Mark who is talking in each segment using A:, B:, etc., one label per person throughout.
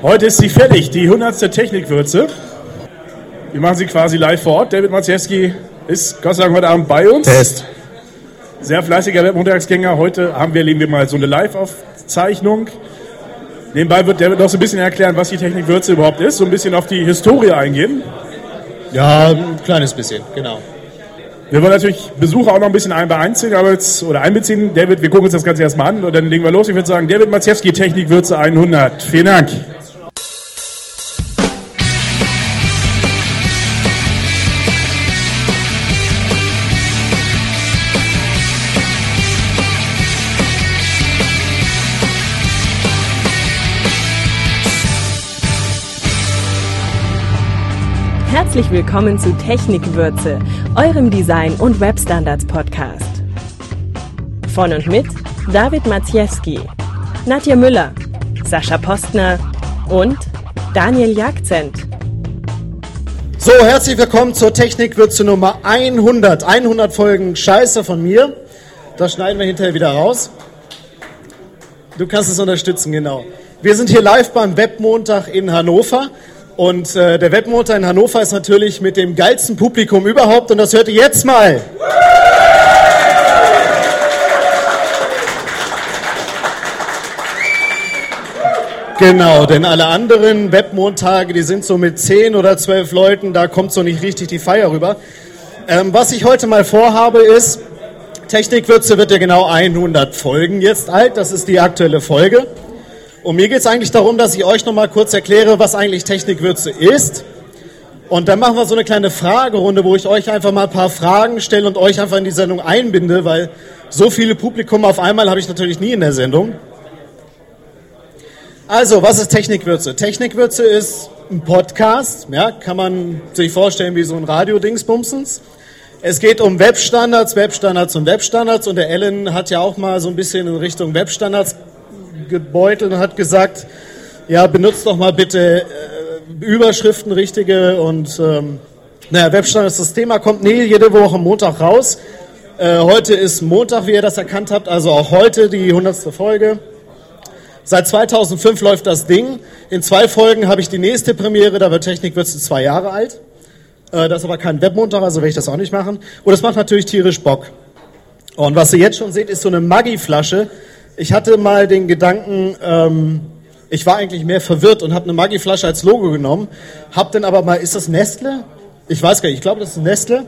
A: Heute ist sie fertig, die 100. Technikwürze. Wir machen sie quasi live vor Ort. David Maciejewski ist Gott sei Dank heute Abend bei uns.
B: Test.
A: Sehr fleißiger Webmontagsgänger. Heute haben wir, legen wir mal so eine Live-Aufzeichnung. Nebenbei wird David noch so ein bisschen erklären, was die Technikwürze überhaupt ist, so ein bisschen auf die Historie eingehen.
B: Ja, ein kleines bisschen, genau.
A: Wir wollen natürlich Besucher auch noch ein bisschen ein einziehen, aber jetzt, oder einbeziehen. David, wir gucken uns das Ganze erstmal an und dann legen wir los. Ich würde sagen, David Maciejewski, Technikwürze 100. Vielen Dank.
C: Herzlich willkommen zu Technikwürze, eurem Design- und Webstandards-Podcast. Von und mit David Maciejewski, Nadja Müller, Sascha Postner und Daniel Jagzent.
B: So, herzlich willkommen zur Technikwürze Nummer 100. 100 Folgen Scheiße von mir. Das schneiden wir hinterher wieder raus. Du kannst es unterstützen, genau. Wir sind hier live beim Webmontag in Hannover. Und äh, der Webmontag in Hannover ist natürlich mit dem geilsten Publikum überhaupt. Und das hört ihr jetzt mal. Genau, denn alle anderen Webmontage, die sind so mit 10 oder 12 Leuten, da kommt so nicht richtig die Feier rüber. Ähm, was ich heute mal vorhabe ist, Technikwürze wird ja genau 100 Folgen jetzt alt, das ist die aktuelle Folge. Und mir geht es eigentlich darum, dass ich euch noch mal kurz erkläre, was eigentlich Technikwürze ist. Und dann machen wir so eine kleine Fragerunde, wo ich euch einfach mal ein paar Fragen stelle und euch einfach in die Sendung einbinde, weil so viele Publikum auf einmal habe ich natürlich nie in der Sendung. Also, was ist Technikwürze? Technikwürze ist ein Podcast, ja, kann man sich vorstellen wie so ein Radio-Dingsbumsens. Es geht um Webstandards, Webstandards und Webstandards und der Ellen hat ja auch mal so ein bisschen in Richtung Webstandards gebeutelt und hat gesagt, ja, benutzt doch mal bitte äh, Überschriften richtige und ähm, naja, Webstandards, das Thema kommt nie jede Woche Montag raus. Äh, heute ist Montag, wie ihr das erkannt habt, also auch heute die 100. Folge. Seit 2005 läuft das Ding. In zwei Folgen habe ich die nächste Premiere, da wird Technik wird zwei Jahre alt. Äh, das ist aber kein Webmontag, also werde ich das auch nicht machen. Und es macht natürlich tierisch Bock. Und was ihr jetzt schon seht, ist so eine Maggi-Flasche. Ich hatte mal den Gedanken, ähm, ich war eigentlich mehr verwirrt und habe eine Maggi-Flasche als Logo genommen. Hab dann aber mal, ist das Nestle? Ich weiß gar nicht, ich glaube, das ist Nestle.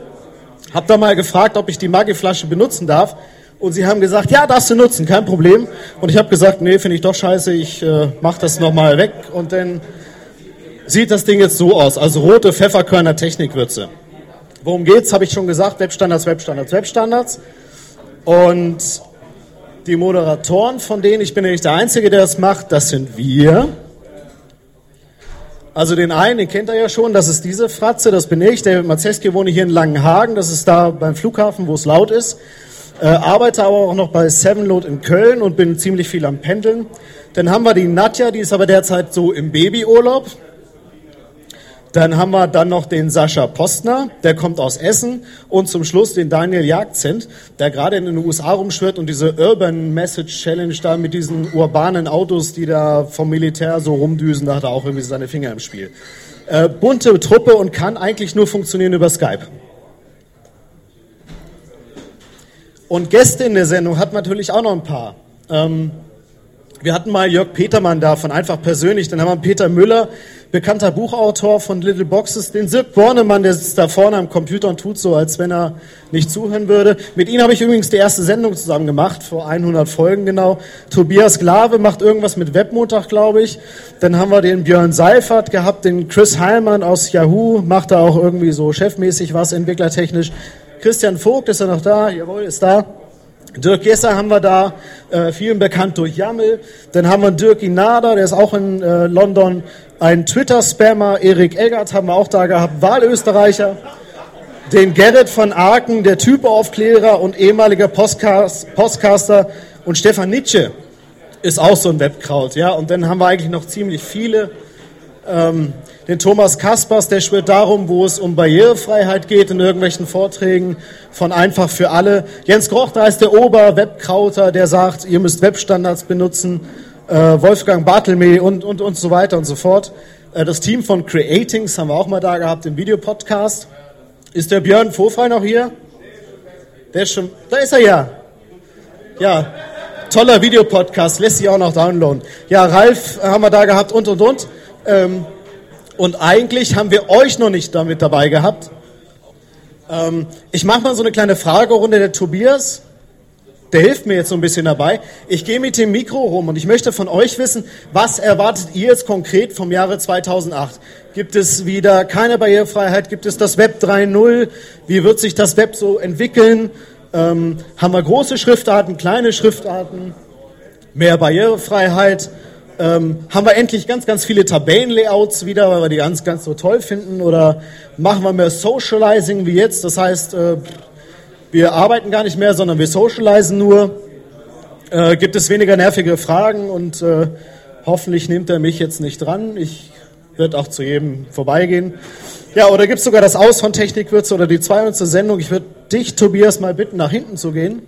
B: Hab da mal gefragt, ob ich die Maggi-Flasche benutzen darf. Und sie haben gesagt, ja, darfst du nutzen, kein Problem. Und ich habe gesagt, nee, finde ich doch scheiße, ich äh, mache das nochmal weg. Und dann sieht das Ding jetzt so aus, also rote Pfefferkörner Technikwürze. Worum geht's, habe ich schon gesagt, Webstandards, Webstandards, Webstandards. Und die Moderatoren von denen, ich bin ja nicht der Einzige, der das macht, das sind wir. Also den einen, den kennt er ja schon, das ist diese Fratze, das bin ich. David Mazeski wohne hier in Langenhagen, das ist da beim Flughafen, wo es laut ist. Äh, arbeite aber auch noch bei Sevenload in Köln und bin ziemlich viel am Pendeln. Dann haben wir die Nadja, die ist aber derzeit so im Babyurlaub. Dann haben wir dann noch den Sascha Postner, der kommt aus Essen. Und zum Schluss den Daniel Jagzent, der gerade in den USA rumschwirrt und diese Urban Message Challenge da mit diesen urbanen Autos, die da vom Militär so rumdüsen, da hat er auch irgendwie seine Finger im Spiel. Äh, bunte Truppe und kann eigentlich nur funktionieren über Skype. Und Gäste in der Sendung hat natürlich auch noch ein paar. Ähm, wir hatten mal Jörg Petermann da von Einfach Persönlich, dann haben wir Peter Müller, bekannter Buchautor von Little Boxes, den Sirk Bornemann, der sitzt da vorne am Computer und tut so, als wenn er nicht zuhören würde. Mit ihm habe ich übrigens die erste Sendung zusammen gemacht, vor 100 Folgen genau. Tobias Glave macht irgendwas mit Webmontag, glaube ich. Dann haben wir den Björn Seifert gehabt, den Chris Heilmann aus Yahoo, macht da auch irgendwie so chefmäßig was, entwicklertechnisch. Christian Vogt ist er noch da? Jawohl, ist da. Dirk Jesser haben wir da, äh, vielen bekannt durch Jammel. Dann haben wir Dirk Inada, der ist auch in äh, London. Ein Twitter-Spammer, Erik Eggert haben wir auch da gehabt, Wahlösterreicher. Den Gerrit von Aken, der Typeaufklärer und ehemaliger Postcast, Postcaster. Und Stefan Nitsche ist auch so ein Webkraut, ja. Und dann haben wir eigentlich noch ziemlich viele. Ähm, den Thomas Kaspers, der schwirrt darum, wo es um Barrierefreiheit geht in irgendwelchen Vorträgen von Einfach für alle. Jens Groch, da ist der Ober-Webkrauter, der sagt, ihr müsst Webstandards benutzen. äh, Wolfgang Bartelme und, und, und so weiter und so fort. Äh, das Team von Creatings haben wir auch mal da gehabt im Videopodcast. Ist der Björn Vorfrei noch hier? Der ist schon, da ist er ja. Ja, toller Videopodcast, lässt sich auch noch downloaden. Ja, Ralf haben wir da gehabt und und und. Ähm, und eigentlich haben wir euch noch nicht damit dabei gehabt. Ähm, ich mache mal so eine kleine Fragerunde. Der Tobias, der hilft mir jetzt so ein bisschen dabei. Ich gehe mit dem Mikro rum und ich möchte von euch wissen, was erwartet ihr jetzt konkret vom Jahre 2008? Gibt es wieder keine Barrierefreiheit? Gibt es das Web 3.0? Wie wird sich das Web so entwickeln? Ähm, haben wir große Schriftarten, kleine Schriftarten? Mehr Barrierefreiheit? Ähm, haben wir endlich ganz, ganz viele Tabellenlayouts wieder, weil wir die ganz, ganz so toll finden? Oder machen wir mehr Socializing wie jetzt? Das heißt, äh, wir arbeiten gar nicht mehr, sondern wir socialisen nur. Äh, gibt es weniger nervige Fragen und äh, hoffentlich nimmt er mich jetzt nicht dran. Ich werde auch zu jedem vorbeigehen. Ja, oder gibt es sogar das Aus von Technikwürze oder die 200. Sendung? Ich würde dich, Tobias, mal bitten, nach hinten zu gehen.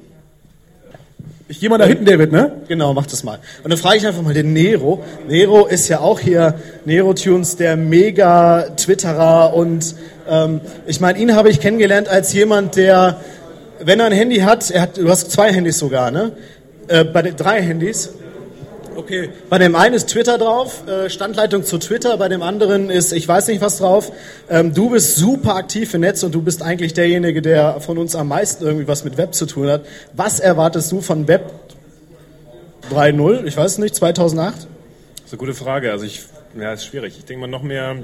A: Ich gehe mal da hinten, David, ne?
B: Genau, mach das mal. Und dann frage ich einfach mal den Nero. Nero ist ja auch hier, Nero Tunes, der Mega-Twitterer. Und ähm, ich meine, ihn habe ich kennengelernt als jemand, der, wenn er ein Handy hat, er hat, du hast zwei Handys sogar, ne? Äh, bei den drei Handys. Okay. Bei dem einen ist Twitter drauf, äh, Standleitung zu Twitter, bei dem anderen ist, ich weiß nicht was drauf. Ähm, du bist super aktiv im Netz und du bist eigentlich derjenige, der von uns am meisten irgendwie was mit Web zu tun hat. Was erwartest du von Web 3.0? Ich weiß nicht, 2008? Das ist
D: eine gute Frage. Also ich, ja, ist schwierig. Ich denke mal noch mehr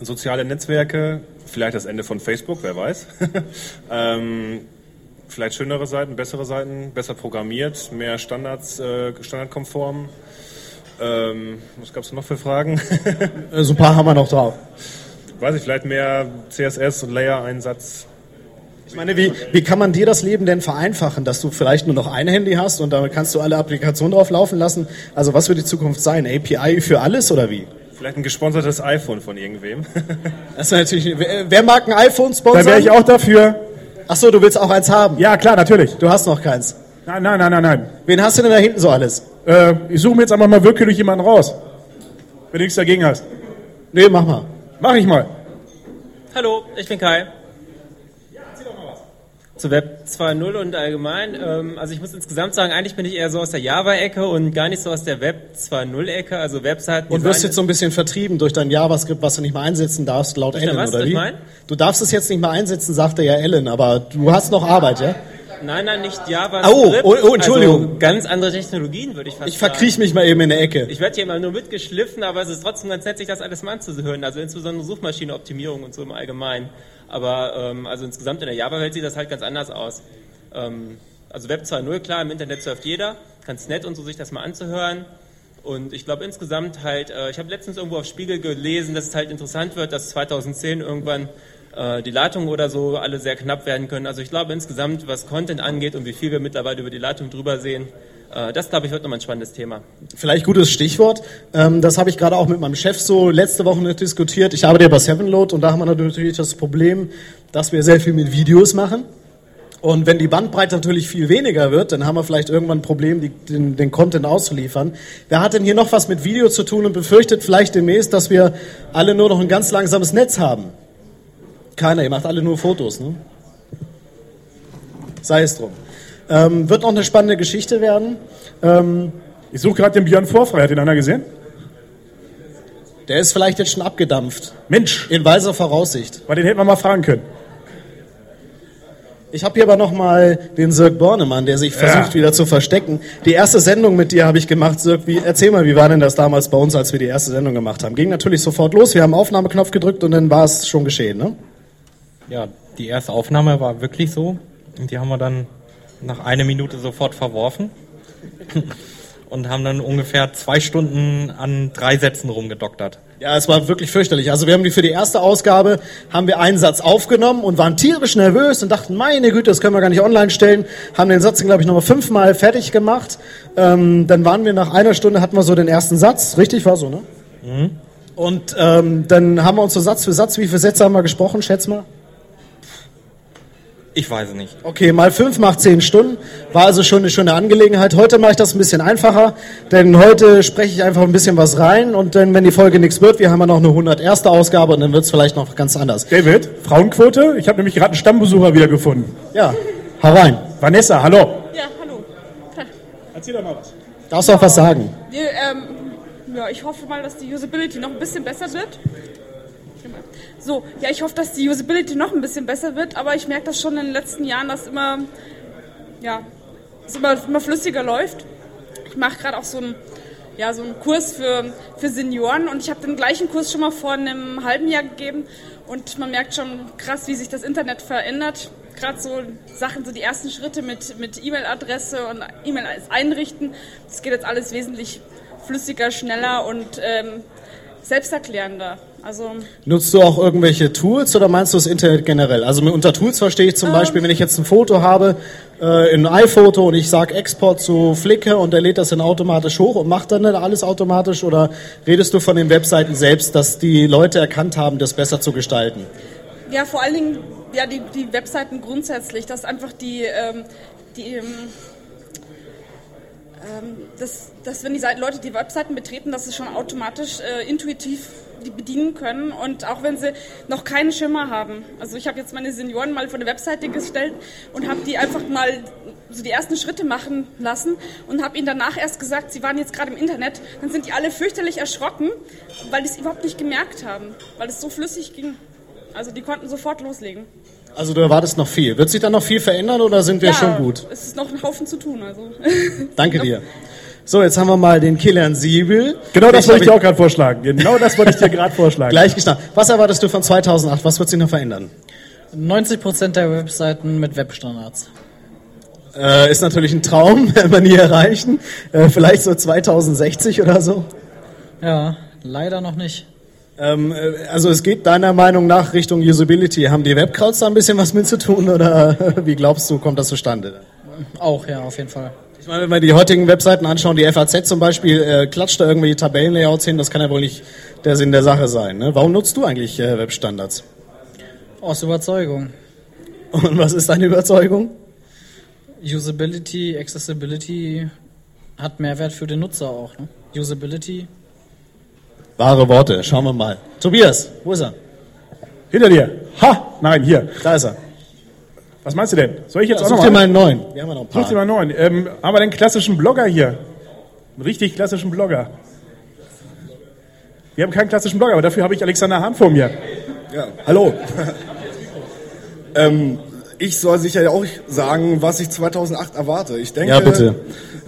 D: soziale Netzwerke, vielleicht das Ende von Facebook, wer weiß. ähm, vielleicht schönere Seiten, bessere Seiten, besser programmiert, mehr Standards, äh, standardkonform. Ähm, was gab es noch für Fragen?
B: Äh, so ein paar haben wir noch drauf.
D: Weiß ich, vielleicht mehr CSS und Layer-Einsatz.
B: Ich meine, wie, wie kann man dir das Leben denn vereinfachen, dass du vielleicht nur noch ein Handy hast und damit kannst du alle Applikationen drauf laufen lassen? Also was wird die Zukunft sein? API für alles oder wie?
D: Vielleicht ein gesponsertes iPhone von irgendwem.
B: das ist natürlich. Wer, wer mag ein iPhone sponsern?
A: Da wäre ich auch dafür.
B: Ach so, du willst auch eins haben?
A: Ja, klar, natürlich.
B: Du hast noch keins.
A: Nein, nein, nein, nein, nein.
B: Wen hast du denn da hinten so alles?
A: Äh, ich suche mir jetzt einfach mal wirklich jemanden raus. Wenn du nichts dagegen hast.
B: Nee, mach mal.
A: Mach ich mal.
E: Hallo, ich bin Kai zu Web 2.0 und allgemein. Ähm, also ich muss insgesamt sagen, eigentlich bin ich eher so aus der Java-Ecke und gar nicht so aus der Web 2.0-Ecke, also Webseiten.
B: Und wirst jetzt so ein bisschen vertrieben durch dein JavaScript, was du nicht mehr einsetzen darfst, laut Ellen, was, oder wie? Mein? Du darfst es jetzt nicht mehr einsetzen, sagte ja Ellen, aber du hast noch Arbeit, ja?
E: Nein, nein, nicht Java.
B: Oh, oh, oh, Entschuldigung.
E: Also ganz andere Technologien, würde ich fast
B: Ich verkriech mich mal eben in der Ecke.
E: Ich werde hier mal nur mitgeschliffen, aber es ist trotzdem ganz nett, sich das alles mal anzuhören. Also insbesondere Suchmaschinenoptimierung und so im Allgemeinen. Aber ähm, also insgesamt in der Java-Welt sieht das halt ganz anders aus. Ähm, also Web 2.0, klar, im Internet surft jeder, ganz nett und so sich das mal anzuhören. Und ich glaube insgesamt halt, äh, ich habe letztens irgendwo auf Spiegel gelesen, dass es halt interessant wird, dass 2010 irgendwann äh, die Leitungen oder so alle sehr knapp werden können. Also ich glaube insgesamt, was Content angeht und wie viel wir mittlerweile über die Leitung drüber sehen, das, glaube ich, wird nochmal ein spannendes Thema.
B: Vielleicht gutes Stichwort. Ähm, das habe ich gerade auch mit meinem Chef so letzte Woche nicht diskutiert. Ich arbeite ja bei Sevenload und da haben wir natürlich das Problem, dass wir sehr viel mit Videos machen. Und wenn die Bandbreite natürlich viel weniger wird, dann haben wir vielleicht irgendwann ein Problem, die, den, den Content auszuliefern. Wer hat denn hier noch was mit Video zu tun und befürchtet vielleicht demnächst, dass wir alle nur noch ein ganz langsames Netz haben? Keiner, ihr macht alle nur Fotos, ne? Sei es drum. Ähm, wird noch eine spannende Geschichte werden. Ähm,
A: ich suche gerade den Björn Vorfrei, hat den einer gesehen?
B: Der ist vielleicht jetzt schon abgedampft.
A: Mensch.
B: In weiser Voraussicht.
A: Weil den hätten wir mal fragen können.
B: Ich habe hier aber noch mal den Sirk Bornemann, der sich versucht ja. wieder zu verstecken. Die erste Sendung mit dir habe ich gemacht, Sirk. Wie, erzähl mal, wie war denn das damals bei uns, als wir die erste Sendung gemacht haben? Ging natürlich sofort los. Wir haben Aufnahmeknopf gedrückt und dann war es schon geschehen, ne?
F: Ja, die erste Aufnahme war wirklich so. Und die haben wir dann nach einer Minute sofort verworfen. und haben dann ungefähr zwei Stunden an drei Sätzen rumgedoktert.
B: Ja, es war wirklich fürchterlich. Also wir haben die für die erste Ausgabe haben wir einen Satz aufgenommen und waren tierisch nervös und dachten, meine Güte, das können wir gar nicht online stellen. Haben den Satz, glaube ich, nochmal fünfmal fertig gemacht. Ähm, dann waren wir nach einer Stunde hatten wir so den ersten Satz. Richtig war so, ne? Mhm. Und ähm, dann haben wir uns so Satz für Satz, wie viele Sätze haben wir gesprochen? Schätz mal.
F: Ich weiß es nicht.
B: Okay, mal fünf macht zehn Stunden. War also schon eine schöne Angelegenheit. Heute mache ich das ein bisschen einfacher, denn heute spreche ich einfach ein bisschen was rein und dann, wenn die Folge nichts wird, wir haben ja noch eine 101. Ausgabe und dann wird es vielleicht noch ganz anders.
A: David, Frauenquote? Ich habe nämlich gerade einen Stammbesucher wiedergefunden.
B: Ja, hau rein.
A: Vanessa, hallo.
G: Ja, hallo.
A: Erzähl doch mal was.
B: Darfst du auch was sagen?
G: Ja, ähm, ja, ich hoffe mal, dass die Usability noch ein bisschen besser wird. So, ja, ich hoffe, dass die Usability noch ein bisschen besser wird, aber ich merke das schon in den letzten Jahren, dass immer, ja, es immer, immer flüssiger läuft. Ich mache gerade auch so einen, ja, so einen Kurs für, für Senioren und ich habe den gleichen Kurs schon mal vor einem halben Jahr gegeben und man merkt schon krass, wie sich das Internet verändert. Gerade so Sachen, so die ersten Schritte mit, mit E-Mail-Adresse und E-Mail einrichten, das geht jetzt alles wesentlich flüssiger, schneller und ähm, selbsterklärender. Also
B: Nutzt du auch irgendwelche Tools oder meinst du das Internet generell? Also unter Tools verstehe ich zum
G: Ähm.
B: Beispiel, wenn ich jetzt ein Foto habe, äh, in iPhoto und ich sage Export zu Flickr und der lädt das dann automatisch hoch und macht dann alles automatisch oder redest du von den Webseiten selbst, dass die Leute erkannt haben, das besser zu gestalten?
G: Ja, vor allen Dingen ja, die, die Webseiten grundsätzlich, dass einfach die, ähm, die ähm, dass, dass wenn die Leute die Webseiten betreten, dass sie schon automatisch äh, intuitiv die bedienen können und auch wenn sie noch keinen Schimmer haben. Also ich habe jetzt meine Senioren mal vor eine Webseite gestellt und habe die einfach mal so die ersten Schritte machen lassen und habe ihnen danach erst gesagt, sie waren jetzt gerade im Internet. Dann sind die alle fürchterlich erschrocken, weil die es überhaupt nicht gemerkt haben, weil es so flüssig ging. Also die konnten sofort loslegen.
B: Also du erwartest noch viel. Wird sich dann noch viel verändern oder sind wir schon gut?
G: Es ist noch ein Haufen zu tun. Also.
B: Danke dir. So, jetzt haben wir mal den Kilian Siebel.
A: Genau das
B: Ich
A: wollte ich dir auch gerade vorschlagen. Genau das wollte ich dir gerade vorschlagen.
B: Gleich gestartet. Was erwartest du von 2008? Was wird sich noch verändern?
H: 90% der Webseiten mit Webstandards.
B: Äh, ist natürlich ein Traum, werden wir nie erreichen. Äh, vielleicht so 2060 oder so.
H: Ja, leider noch nicht.
B: Ähm, äh, also es geht deiner Meinung nach Richtung Usability. Haben die Webcrowds da ein bisschen was mit zu tun oder wie glaubst du, kommt das zustande?
H: Auch, ja, auf jeden Fall.
B: Ich meine, wenn wir die heutigen Webseiten anschauen, die FAZ zum Beispiel, äh, klatscht da irgendwie Tabellenlayouts hin, das kann ja wohl nicht der Sinn der Sache sein. Ne? Warum nutzt du eigentlich äh, Webstandards?
H: Aus Überzeugung.
B: Und was ist deine Überzeugung?
H: Usability, Accessibility hat Mehrwert für den Nutzer auch. Ne? Usability.
B: Wahre Worte, schauen wir mal. Tobias, wo ist er?
A: Hinter dir. Ha! Nein, hier.
B: Da ist er.
A: Was meinst du denn? Soll ich jetzt auch
B: Such
A: noch
B: dir mal einen neuen. Wir haben ja noch ein
A: Such dir
B: paar.
A: mal einen neuen. Ähm, haben wir den klassischen Blogger hier? Einen richtig klassischen Blogger. Wir haben keinen klassischen Blogger, aber dafür habe ich Alexander Hahn vor mir.
I: Ja, hallo. ähm, ich soll sicher auch sagen, was ich 2008 erwarte. Ich denke,
B: Ja, bitte.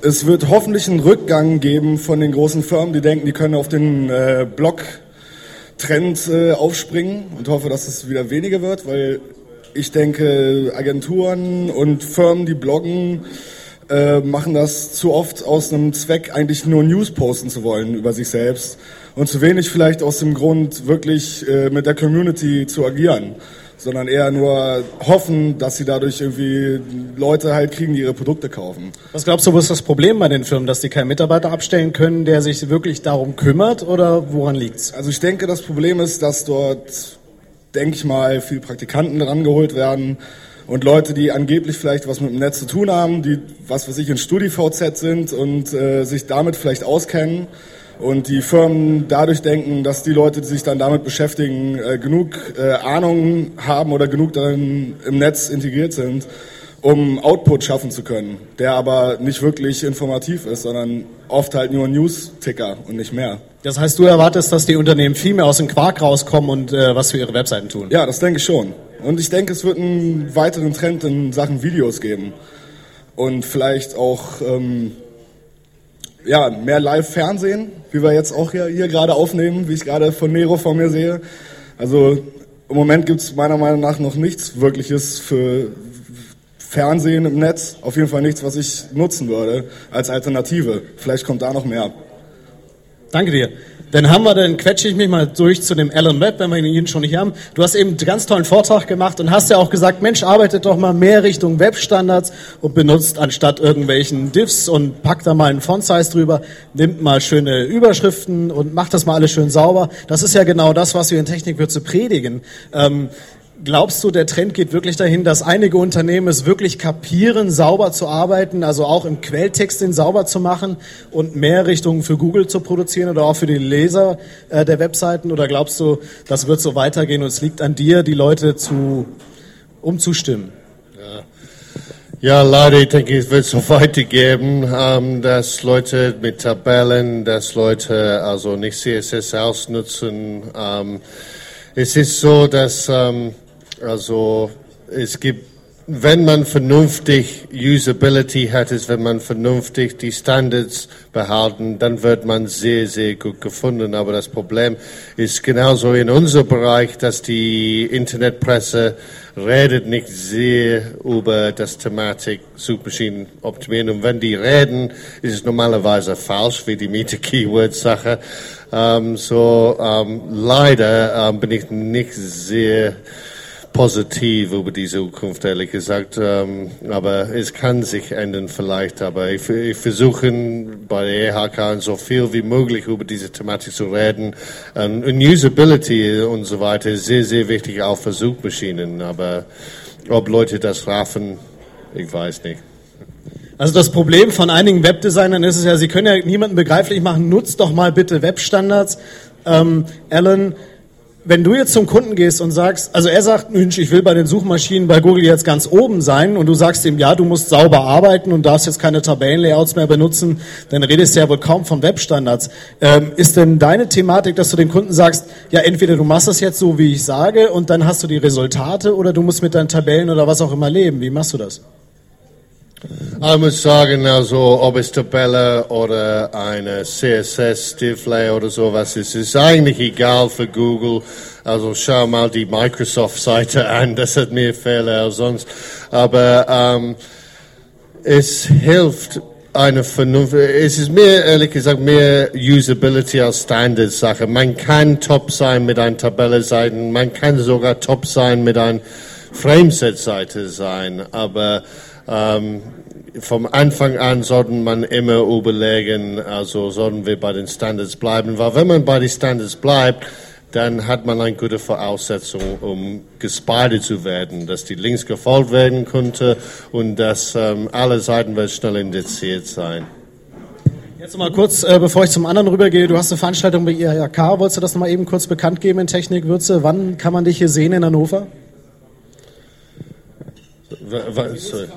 I: Es wird hoffentlich einen Rückgang geben von den großen Firmen, die denken, die können auf den äh, Blog-Trend äh, aufspringen und hoffe, dass es wieder weniger wird, weil ich denke, Agenturen und Firmen, die bloggen, äh, machen das zu oft aus einem Zweck, eigentlich nur News posten zu wollen über sich selbst und zu wenig vielleicht aus dem Grund, wirklich äh, mit der Community zu agieren, sondern eher nur hoffen, dass sie dadurch irgendwie Leute halt kriegen, die ihre Produkte kaufen.
B: Was glaubst du, wo ist das Problem bei den Firmen, dass die keinen Mitarbeiter abstellen können, der sich wirklich darum kümmert oder woran liegt's?
I: Also ich denke, das Problem ist, dass dort, denke ich mal, viel Praktikanten rangeholt werden und Leute, die angeblich vielleicht was mit dem Netz zu tun haben, die, was weiß ich, in StudiVZ sind und äh, sich damit vielleicht auskennen und die Firmen dadurch denken, dass die Leute, die sich dann damit beschäftigen, äh, genug äh, Ahnung haben oder genug dann im Netz integriert sind, um Output schaffen zu können, der aber nicht wirklich informativ ist, sondern oft halt nur ein News-Ticker und nicht mehr.
B: Das heißt, du erwartest, dass die Unternehmen viel mehr aus dem Quark rauskommen und äh, was für ihre Webseiten tun.
I: Ja, das denke ich schon. Und ich denke, es wird einen weiteren Trend in Sachen Videos geben. Und vielleicht auch ähm, ja, mehr Live-Fernsehen, wie wir jetzt auch hier, hier gerade aufnehmen, wie ich gerade von Nero vor mir sehe. Also im Moment gibt es meiner Meinung nach noch nichts Wirkliches für Fernsehen im Netz. Auf jeden Fall nichts, was ich nutzen würde als Alternative. Vielleicht kommt da noch mehr.
B: Danke dir. Dann haben wir, dann quetsche ich mich mal durch zu dem Alan Webb, wenn wir ihn schon hier haben. Du hast eben einen ganz tollen Vortrag gemacht und hast ja auch gesagt, Mensch, arbeitet doch mal mehr Richtung Webstandards und benutzt anstatt irgendwelchen Diffs und packt da mal einen Font-Size drüber, nimmt mal schöne Überschriften und macht das mal alles schön sauber. Das ist ja genau das, was wir in Technikwürze predigen. Ähm, Glaubst du, der Trend geht wirklich dahin, dass einige Unternehmen es wirklich kapieren, sauber zu arbeiten, also auch im Quelltext den sauber zu machen und mehr Richtungen für Google zu produzieren oder auch für die Leser äh, der Webseiten? Oder glaubst du, das wird so weitergehen und es liegt an dir, die Leute zu umzustimmen?
J: Ja, leider, ich denke, es wird so weitergeben, ähm, dass Leute mit Tabellen, dass Leute also nicht CSS ausnutzen. Ähm, es ist so, dass ähm, also es gibt, wenn man vernünftig Usability hat, ist, wenn man vernünftig die Standards behalten, dann wird man sehr, sehr gut gefunden. Aber das Problem ist genauso in unserem Bereich, dass die Internetpresse redet nicht sehr über das Thematik Suchmaschinen optimieren. Und wenn die reden, ist es normalerweise falsch, wie die Meta-Keyword-Sache. Ähm, so ähm, leider ähm, bin ich nicht sehr positiv über die Zukunft, ehrlich gesagt. Ähm, aber es kann sich ändern vielleicht. Aber ich, ich versuche bei der EHK so viel wie möglich über diese Thematik zu reden. Ähm, und Usability und so weiter ist sehr, sehr wichtig auch für Suchmaschinen. Aber ob Leute das raffen, ich weiß nicht.
B: Also das Problem von einigen Webdesignern ist es ja, sie können ja niemanden begreiflich machen, nutzt doch mal bitte Webstandards. Ähm, Alan, wenn du jetzt zum Kunden gehst und sagst, also er sagt, Mensch, ich will bei den Suchmaschinen bei Google jetzt ganz oben sein und du sagst ihm, ja, du musst sauber arbeiten und darfst jetzt keine Tabellenlayouts mehr benutzen, dann redest du ja wohl kaum von Webstandards. Ähm, ist denn deine Thematik, dass du dem Kunden sagst, ja, entweder du machst das jetzt so, wie ich sage und dann hast du die Resultate oder du musst mit deinen Tabellen oder was auch immer leben. Wie machst du das?
J: Ich muss sagen, also, ob es Tabelle oder eine CSS, Stivlay oder sowas ist, ist eigentlich egal für Google. Also schau mal die Microsoft-Seite an, das hat mehr Fehler als sonst. Aber ähm, es hilft eine Vernunft. Es ist mehr, ehrlich gesagt, mehr Usability als Standard-Sache. Man kann top sein mit einer Tabelle-Seite, man kann sogar top sein mit einer Frameset-Seite sein, aber ähm, vom Anfang an sollten man immer überlegen, also sollten wir bei den Standards bleiben, weil wenn man bei den Standards bleibt, dann hat man eine gute Voraussetzung, um gespeichert zu werden, dass die Links gefolgt werden könnte und dass ähm, alle Seiten werden schnell indiziert sein.
B: Jetzt noch mal kurz, äh, bevor ich zum anderen rübergehe, du hast eine Veranstaltung bei IHK, wolltest du das noch mal eben kurz bekannt geben in Technikwürze? Wann kann man dich hier sehen in Hannover?
J: Sorry.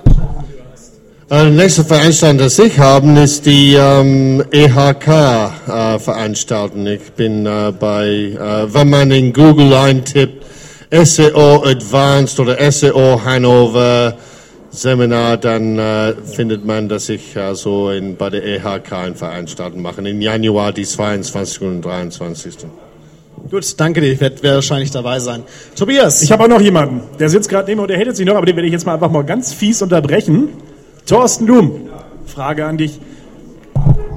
J: Die nächste Veranstaltung, das ich haben, ist die ähm, EHK-Veranstaltung. Äh, ich bin äh, bei, äh, wenn man in Google eintippt, SEO Advanced oder SEO Hannover Seminar, dann äh, findet man, dass ich also in, bei der EHK eine Veranstaltung mache. Im Januar die 22. und 23.
B: Gut, danke dir. Ich werde wahrscheinlich dabei sein. Tobias.
A: Ich habe auch noch jemanden. Der sitzt gerade neben mir und der hätte sich noch, aber den werde ich jetzt mal einfach mal ganz fies unterbrechen. Thorsten Blum, Frage an dich.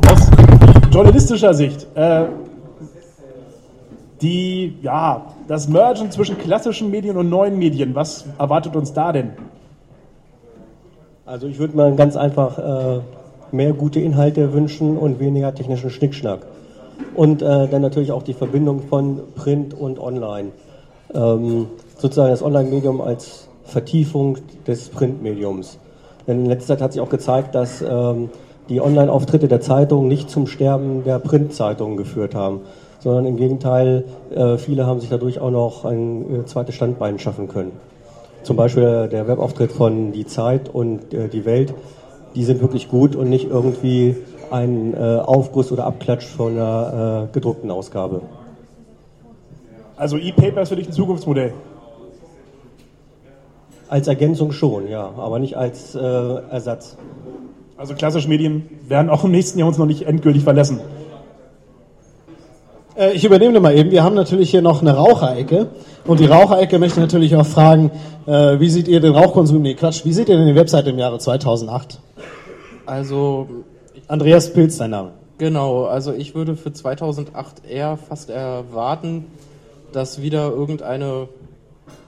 A: Aus journalistischer Sicht. Äh, die, ja, das Mergen zwischen klassischen Medien und neuen Medien, was erwartet uns da denn?
K: Also ich würde mal ganz einfach äh, mehr gute Inhalte wünschen und weniger technischen Schnickschnack. Und äh, dann natürlich auch die Verbindung von Print und Online. Ähm, sozusagen das Online-Medium als Vertiefung des Printmediums. Denn in letzter Zeit hat sich auch gezeigt, dass ähm, die Online-Auftritte der Zeitung nicht zum Sterben der Printzeitungen geführt haben, sondern im Gegenteil, äh, viele haben sich dadurch auch noch ein äh, zweites Standbein schaffen können. Zum Beispiel der Webauftritt von Die Zeit und äh, Die Welt, die sind wirklich gut und nicht irgendwie ein äh, Aufguss oder Abklatsch von einer äh, gedruckten Ausgabe.
A: Also E-Paper ist für dich ein Zukunftsmodell?
K: Als Ergänzung schon, ja, aber nicht als äh, Ersatz.
A: Also klassische Medien werden auch im nächsten Jahr uns noch nicht endgültig verlassen.
B: Äh, ich übernehme mal eben. Wir haben natürlich hier noch eine Raucherecke. Und die Raucherecke möchte natürlich auch fragen, äh, wie seht ihr den Rauchkonsum? Nee, Quatsch. Wie seht ihr denn die Webseite im Jahre 2008?
L: Also.
B: Andreas Pilz, dein Name.
L: Genau. Also ich würde für 2008 eher fast erwarten, dass wieder irgendeine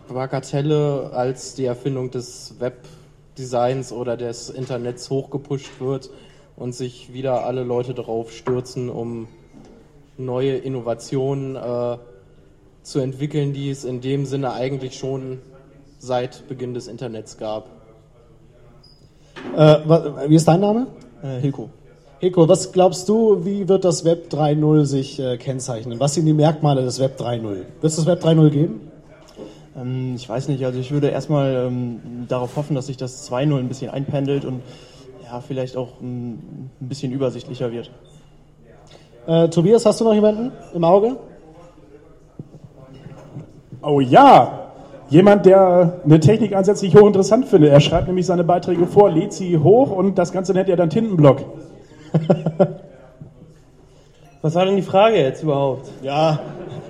L: Bagatelle als die Erfindung des Webdesigns oder des Internets hochgepusht wird und sich wieder alle Leute darauf stürzen, um neue Innovationen äh, zu entwickeln, die es in dem Sinne eigentlich schon seit Beginn des Internets gab.
B: Äh, wie ist dein Name?
M: Äh, Hilko.
B: Hilko, was glaubst du, wie wird das Web 3.0 sich äh, kennzeichnen? Was sind die Merkmale des Web 3.0? Wird es das Web 3.0 geben?
M: Ähm, ich weiß nicht, also ich würde erstmal ähm, darauf hoffen, dass sich das 2.0 ein bisschen einpendelt und ja, vielleicht auch ähm, ein bisschen übersichtlicher wird.
B: Äh, Tobias, hast du noch jemanden im Auge?
A: Oh ja, jemand, der eine Technik ansätzlich hochinteressant findet. Er schreibt nämlich seine Beiträge vor, lädt sie hoch und das Ganze nennt er dann Tintenblock.
N: Was war denn die Frage jetzt überhaupt?
B: Ja,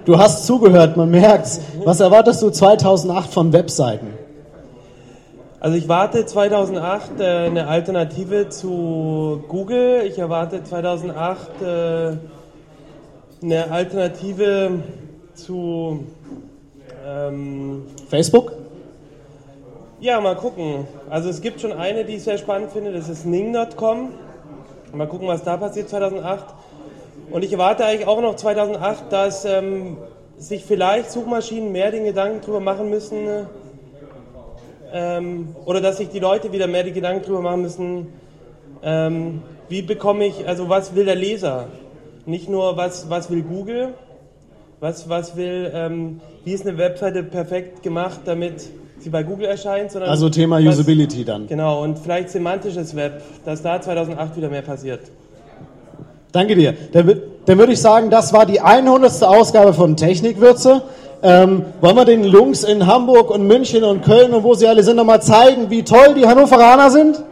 B: du hast zugehört, man merkt's. Was erwartest du 2008 von Webseiten?
N: Also ich warte 2008 äh, eine Alternative zu Google. Ich erwarte 2008 äh, eine Alternative zu ähm,
B: Facebook?
N: Ja, mal gucken. Also es gibt schon eine, die ich sehr spannend finde, das ist Ning.com. Mal gucken, was da passiert 2008. Und ich erwarte eigentlich auch noch 2008, dass ähm, sich vielleicht Suchmaschinen mehr den Gedanken drüber machen müssen, ähm, oder dass sich die Leute wieder mehr die Gedanken drüber machen müssen, ähm, wie bekomme ich, also was will der Leser? Nicht nur, was, was will Google, was, was will, ähm, wie ist eine Webseite perfekt gemacht, damit sie bei Google erscheint, sondern
B: Also Thema
N: was-
B: Usability dann.
N: Genau, und vielleicht semantisches Web, dass da 2008 wieder mehr passiert.
B: Danke dir. Dann, dann würde ich sagen, das war die 100. Ausgabe von Technikwürze. Ähm, wollen wir den Jungs in Hamburg und München und Köln und wo sie alle sind, nochmal zeigen, wie toll die Hannoveraner sind?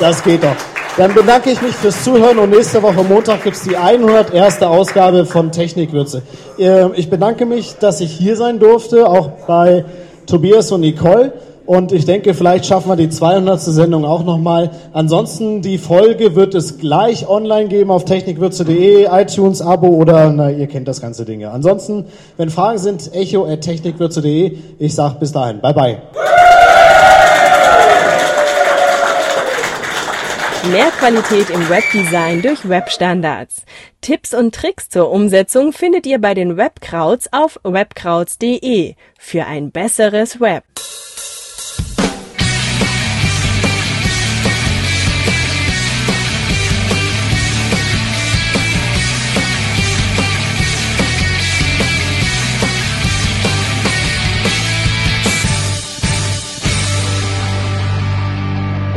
B: Das geht doch. Dann bedanke ich mich fürs Zuhören und nächste Woche Montag gibt es die 101. Ausgabe von Technikwürze. Äh, Ich bedanke mich, dass ich hier sein durfte, auch bei Tobias und Nicole. Und ich denke, vielleicht schaffen wir die 200. Sendung auch nochmal. Ansonsten, die Folge wird es gleich online geben auf technikwürze.de, iTunes, Abo oder, na, ihr kennt das ganze Dinge. Ansonsten, wenn Fragen sind, echo at technikwürze.de. Ich sag bis dahin. Bye bye.
C: Mehr Qualität im Webdesign durch Webstandards. Tipps und Tricks zur Umsetzung findet ihr bei den Webkrauts auf webkrauts.de für ein besseres Web.